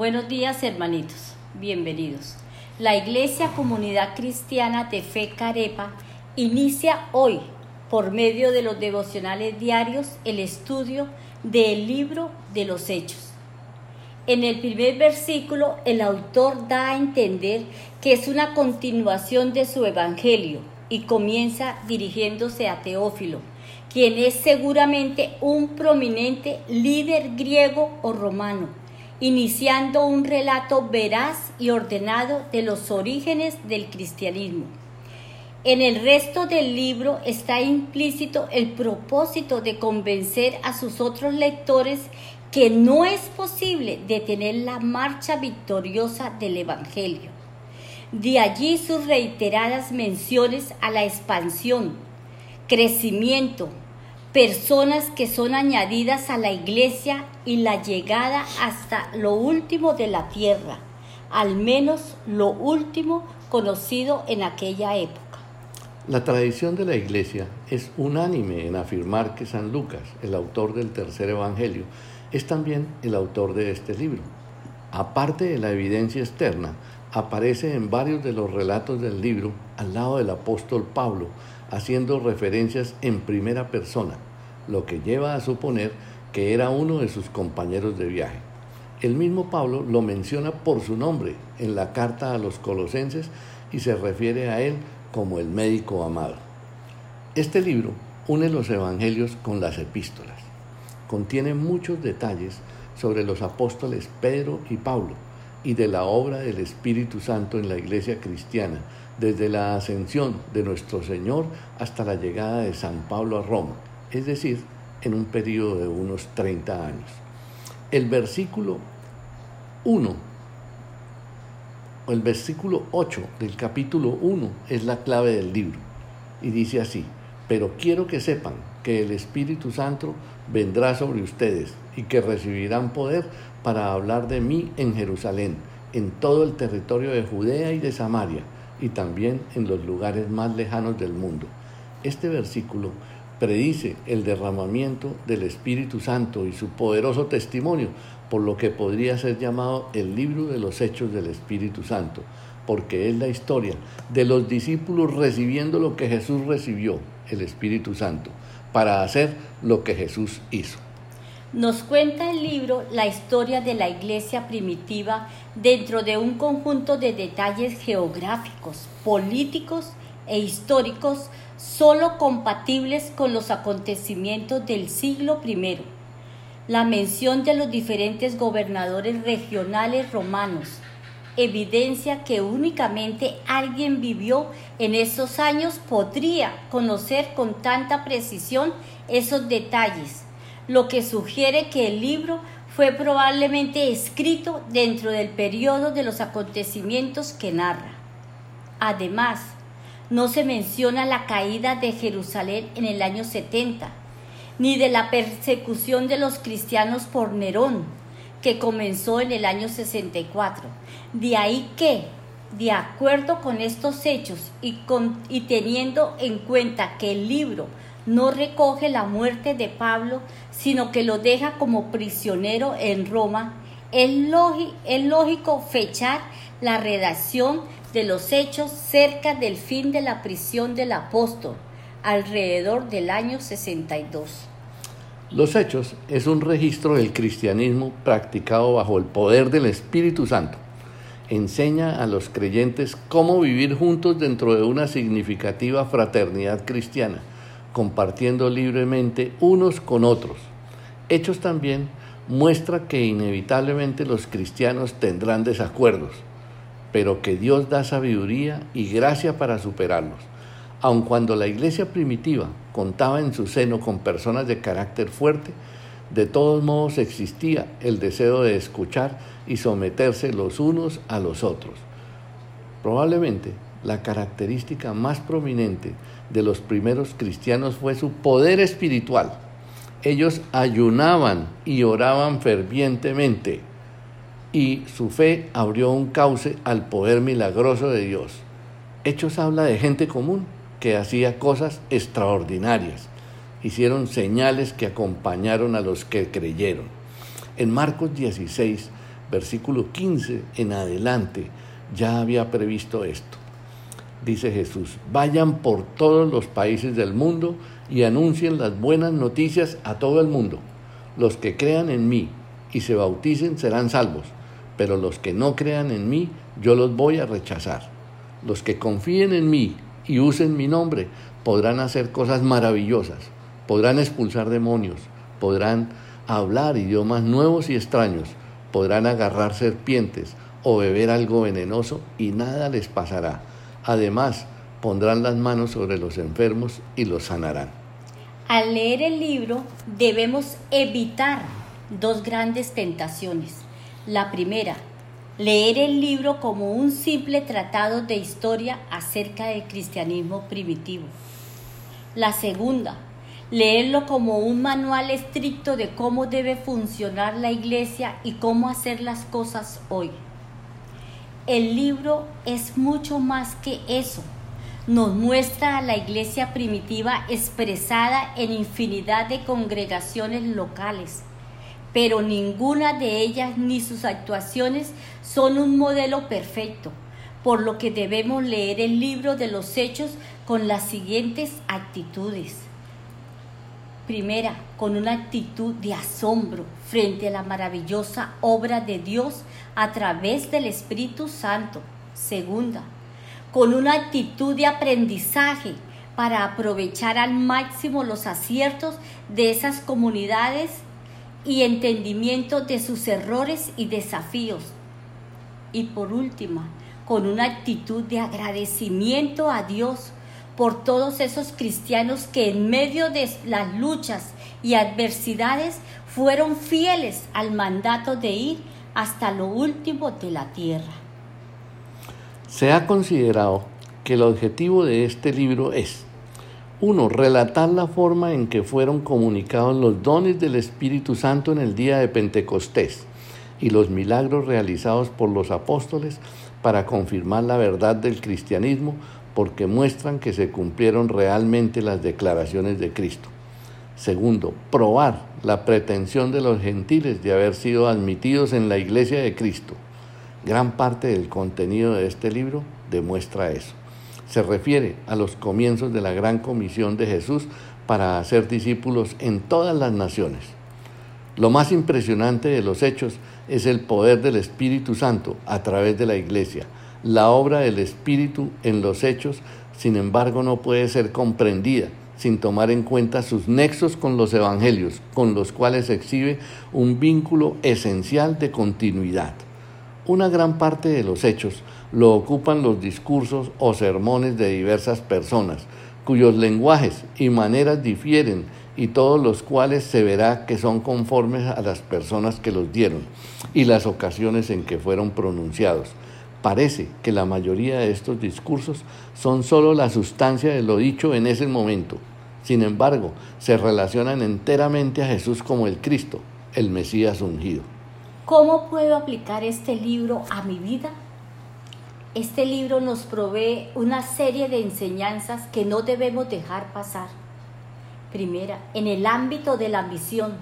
Buenos días hermanitos, bienvenidos. La Iglesia Comunidad Cristiana de Fe Carepa inicia hoy, por medio de los devocionales diarios, el estudio del libro de los Hechos. En el primer versículo, el autor da a entender que es una continuación de su Evangelio y comienza dirigiéndose a Teófilo, quien es seguramente un prominente líder griego o romano iniciando un relato veraz y ordenado de los orígenes del cristianismo. En el resto del libro está implícito el propósito de convencer a sus otros lectores que no es posible detener la marcha victoriosa del Evangelio. De allí sus reiteradas menciones a la expansión, crecimiento, personas que son añadidas a la iglesia y la llegada hasta lo último de la tierra, al menos lo último conocido en aquella época. La tradición de la iglesia es unánime en afirmar que San Lucas, el autor del tercer evangelio, es también el autor de este libro. Aparte de la evidencia externa, aparece en varios de los relatos del libro al lado del apóstol Pablo, haciendo referencias en primera persona, lo que lleva a suponer que era uno de sus compañeros de viaje. El mismo Pablo lo menciona por su nombre en la carta a los colosenses y se refiere a él como el médico amado. Este libro une los evangelios con las epístolas. Contiene muchos detalles sobre los apóstoles Pedro y Pablo y de la obra del Espíritu Santo en la iglesia cristiana, desde la ascensión de nuestro Señor hasta la llegada de San Pablo a Roma, es decir, en un periodo de unos 30 años. El versículo 1 o el versículo 8 del capítulo 1 es la clave del libro y dice así, pero quiero que sepan que el Espíritu Santo vendrá sobre ustedes y que recibirán poder para hablar de mí en Jerusalén, en todo el territorio de Judea y de Samaria, y también en los lugares más lejanos del mundo. Este versículo predice el derramamiento del Espíritu Santo y su poderoso testimonio, por lo que podría ser llamado el libro de los hechos del Espíritu Santo, porque es la historia de los discípulos recibiendo lo que Jesús recibió, el Espíritu Santo, para hacer lo que Jesús hizo. Nos cuenta el libro la historia de la iglesia primitiva dentro de un conjunto de detalles geográficos, políticos e históricos solo compatibles con los acontecimientos del siglo I. La mención de los diferentes gobernadores regionales romanos evidencia que únicamente alguien vivió en esos años podría conocer con tanta precisión esos detalles lo que sugiere que el libro fue probablemente escrito dentro del periodo de los acontecimientos que narra. Además, no se menciona la caída de Jerusalén en el año 70, ni de la persecución de los cristianos por Nerón, que comenzó en el año 64. De ahí que, de acuerdo con estos hechos y, y teniendo en cuenta que el libro no recoge la muerte de Pablo, sino que lo deja como prisionero en Roma, es, lógico fechar la redacción de los hechos cerca del fin de la prisión del apóstol, alrededor del año 62. Los hechos es un registro del cristianismo practicado bajo el poder del Espíritu Santo. Enseña a los creyentes cómo vivir juntos dentro de una significativa fraternidad cristiana compartiendo libremente unos con otros. Hechos también muestra que inevitablemente los cristianos tendrán desacuerdos, pero que Dios da sabiduría y gracia para superarlos. Aun cuando la iglesia primitiva contaba en su seno con personas de carácter fuerte, de todos modos existía el deseo de escuchar y someterse los unos a los otros. Probablemente la característica más prominente de los primeros cristianos fue su poder espiritual. Ellos ayunaban y oraban fervientemente y su fe abrió un cauce al poder milagroso de Dios. Hechos habla de gente común que hacía cosas extraordinarias. Hicieron señales que acompañaron a los que creyeron. En Marcos 16 versículo 15 en adelante, ya había previsto esto. Dice Jesús, vayan por todos los países del mundo y anuncien las buenas noticias a todo el mundo. Los que crean en mí y se bauticen serán salvos, pero los que no crean en mí, yo los voy a rechazar. Los que confíen en mí y usen mi nombre podrán hacer cosas maravillosas, podrán expulsar demonios, podrán hablar idiomas nuevos y extraños, podrán agarrar serpientes o beber algo venenoso y nada les pasará. Además, pondrán las manos sobre los enfermos y los sanarán. Al leer el libro debemos evitar dos grandes tentaciones. La primera, leer el libro como un simple tratado de historia acerca del cristianismo primitivo. La segunda, leerlo como un manual estricto de cómo debe funcionar la iglesia y cómo hacer las cosas hoy. El libro es mucho más que eso. Nos muestra a la iglesia primitiva expresada en infinidad de congregaciones locales, pero ninguna de ellas ni sus actuaciones son un modelo perfecto, por lo que debemos leer el libro de los hechos con las siguientes actitudes Primera, con una actitud de asombro frente a la maravillosa obra de Dios a través del Espíritu Santo. Segunda, con una actitud de aprendizaje para aprovechar al máximo los aciertos de esas comunidades y entendimiento de sus errores y desafíos. Y por última, con una actitud de agradecimiento a Dios por todos esos cristianos que en medio de las luchas y adversidades fueron fieles al mandato de ir hasta lo último de la tierra. Se ha considerado que el objetivo de este libro es, uno, relatar la forma en que fueron comunicados los dones del Espíritu Santo en el día de Pentecostés y los milagros realizados por los apóstoles para confirmar la verdad del cristianismo porque muestran que se cumplieron realmente las declaraciones de Cristo. Segundo, probar la pretensión de los gentiles de haber sido admitidos en la iglesia de Cristo. Gran parte del contenido de este libro demuestra eso. Se refiere a los comienzos de la gran comisión de Jesús para hacer discípulos en todas las naciones. Lo más impresionante de los hechos es el poder del Espíritu Santo a través de la iglesia la obra del Espíritu en los hechos, sin embargo, no puede ser comprendida sin tomar en cuenta sus nexos con los evangelios, con los cuales exhibe un vínculo esencial de continuidad. Una gran parte de los hechos lo ocupan los discursos o sermones de diversas personas, cuyos lenguajes y maneras difieren y todos los cuales se verá que son conformes a las personas que los dieron y las ocasiones en que fueron pronunciados. Parece que la mayoría de estos discursos son solo la sustancia de lo dicho en ese momento. Sin embargo, se relacionan enteramente a Jesús como el Cristo, el Mesías ungido. ¿Cómo puedo aplicar este libro a mi vida? Este libro nos provee una serie de enseñanzas que no debemos dejar pasar. Primera, en el ámbito de la misión,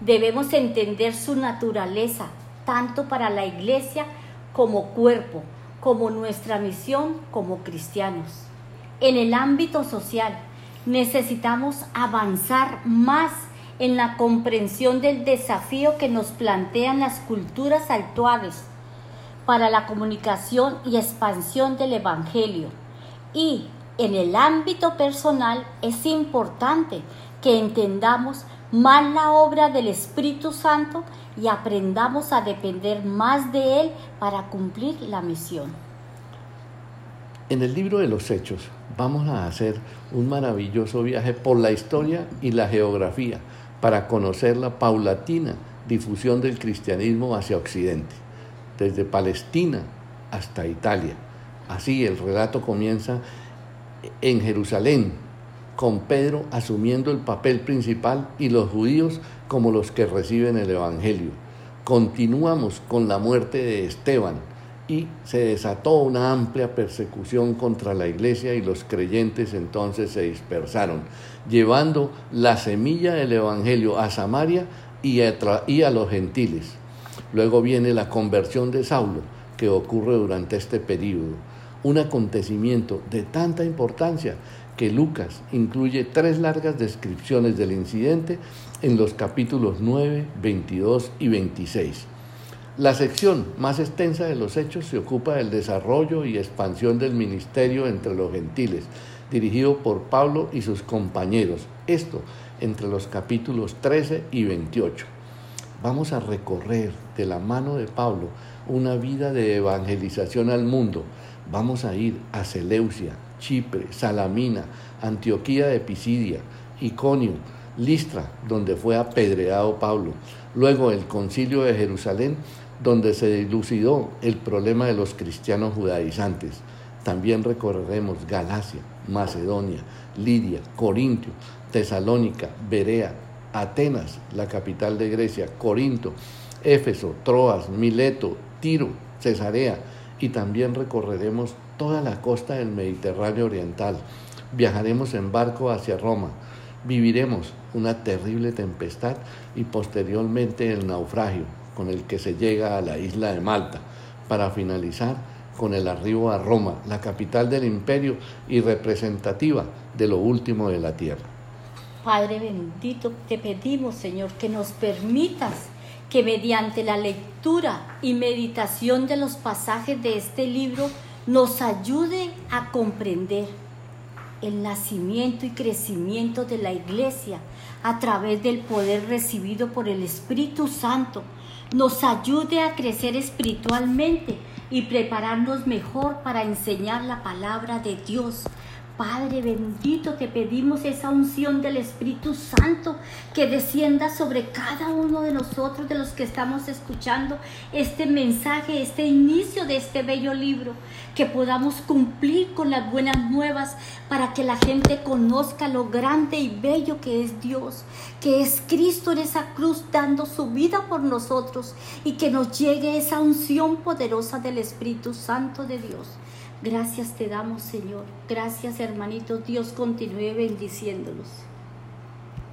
debemos entender su naturaleza, tanto para la iglesia como cuerpo, como nuestra misión como cristianos. En el ámbito social necesitamos avanzar más en la comprensión del desafío que nos plantean las culturas actuales para la comunicación y expansión del Evangelio. Y en el ámbito personal es importante que entendamos más la obra del Espíritu Santo y aprendamos a depender más de Él para cumplir la misión. En el libro de los Hechos vamos a hacer un maravilloso viaje por la historia y la geografía para conocer la paulatina difusión del cristianismo hacia Occidente, desde Palestina hasta Italia. Así el relato comienza en Jerusalén, con Pedro asumiendo el papel principal y los judíos como los que reciben el Evangelio. Continuamos con la muerte de Esteban y se desató una amplia persecución contra la iglesia y los creyentes entonces se dispersaron, llevando la semilla del Evangelio a Samaria y a, los gentiles. Luego viene la conversión de Saulo, que ocurre durante este periodo. Un acontecimiento de tanta importancia que Lucas incluye tres largas descripciones del incidente en los capítulos 9, 22 y 26. La sección más extensa de los hechos se ocupa del desarrollo y expansión del ministerio entre los gentiles, dirigido por Pablo y sus compañeros, esto entre los capítulos 13 y 28. Vamos a recorrer de la mano de Pablo una vida de evangelización al mundo. Vamos a ir a Seleucia, Chipre, Salamina, Antioquía de Pisidia, Iconio, Listra, donde fue apedreado Pablo, luego el concilio de Jerusalén, donde se dilucidó el problema de los cristianos judaizantes. También recorreremos Galacia, Macedonia, Lidia, Corintio, Tesalónica, Berea, Atenas, la capital de Grecia, Corinto, Éfeso, Troas, Mileto, Tiro, Cesarea, y también recorreremos toda la costa del Mediterráneo Oriental. Viajaremos en barco hacia Roma. Viviremos una terrible tempestad y posteriormente el naufragio con el que se llega a la isla de Malta, para finalizar con el arribo a Roma, la capital del imperio y representativa de lo último de la tierra. Padre bendito, te pedimos, Señor, que nos permitas que mediante la lectura y meditación de los pasajes de este libro nos ayude a comprender el nacimiento y crecimiento de la iglesia a través del poder recibido por el Espíritu Santo, nos ayude a crecer espiritualmente y prepararnos mejor para enseñar la palabra de Dios Padre bendito, te pedimos esa unción del Espíritu Santo que descienda sobre cada uno de nosotros, de los que estamos escuchando este mensaje, este inicio de este bello libro, que podamos cumplir con las buenas nuevas para que la gente conozca lo grande y bello que es Dios, que es Cristo en esa cruz dando su vida por nosotros y que nos llegue esa unción poderosa del Espíritu Santo de Dios. Gracias te damos, Señor. Gracias, hermanitos. Dios continúe bendiciéndolos.